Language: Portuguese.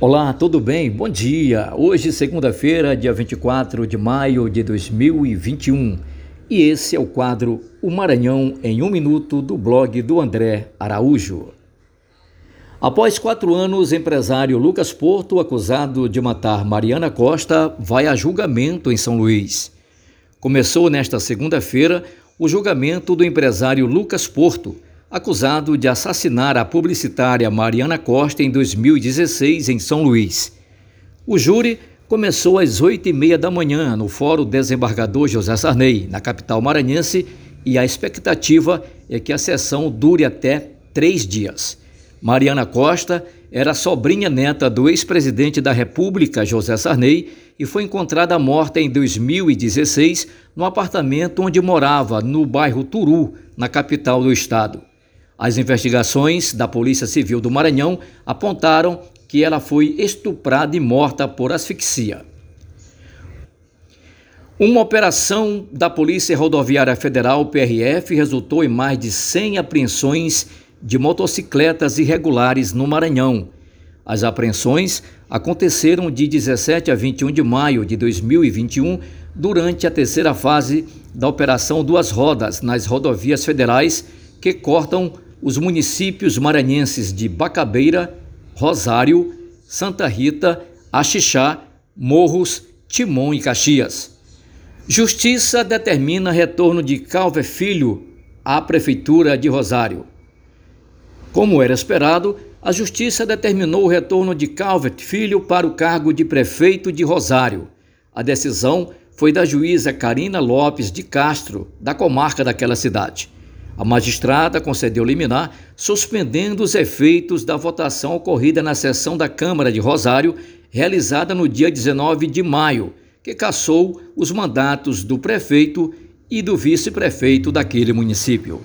Olá, tudo bem? Bom dia! Hoje, segunda-feira, dia 24 de maio de 2021. E esse é o quadro O Maranhão em um Minuto do blog do André Araújo. Após quatro anos, empresário Lucas Porto, acusado de matar Mariana Costa, vai a julgamento em São Luís. Começou nesta segunda-feira o julgamento do empresário Lucas Porto acusado de assassinar a publicitária Mariana Costa em 2016 em São Luís. O júri começou às oito e meia da manhã no Fórum Desembargador José Sarney, na capital maranhense, e a expectativa é que a sessão dure até três dias. Mariana Costa era sobrinha neta do ex-presidente da República, José Sarney, e foi encontrada morta em 2016 no apartamento onde morava, no bairro Turu, na capital do estado. As investigações da Polícia Civil do Maranhão apontaram que ela foi estuprada e morta por asfixia. Uma operação da Polícia Rodoviária Federal, PRF, resultou em mais de 100 apreensões de motocicletas irregulares no Maranhão. As apreensões aconteceram de 17 a 21 de maio de 2021, durante a terceira fase da Operação Duas Rodas nas rodovias federais que cortam os municípios maranhenses de Bacabeira, Rosário, Santa Rita, Axixá, Morros, Timon e Caxias. Justiça determina retorno de Calver Filho à Prefeitura de Rosário. Como era esperado, a Justiça determinou o retorno de Calvert Filho para o cargo de prefeito de Rosário. A decisão foi da juíza Karina Lopes de Castro, da comarca daquela cidade. A magistrada concedeu liminar, suspendendo os efeitos da votação ocorrida na sessão da Câmara de Rosário, realizada no dia 19 de maio, que cassou os mandatos do prefeito e do vice-prefeito daquele município.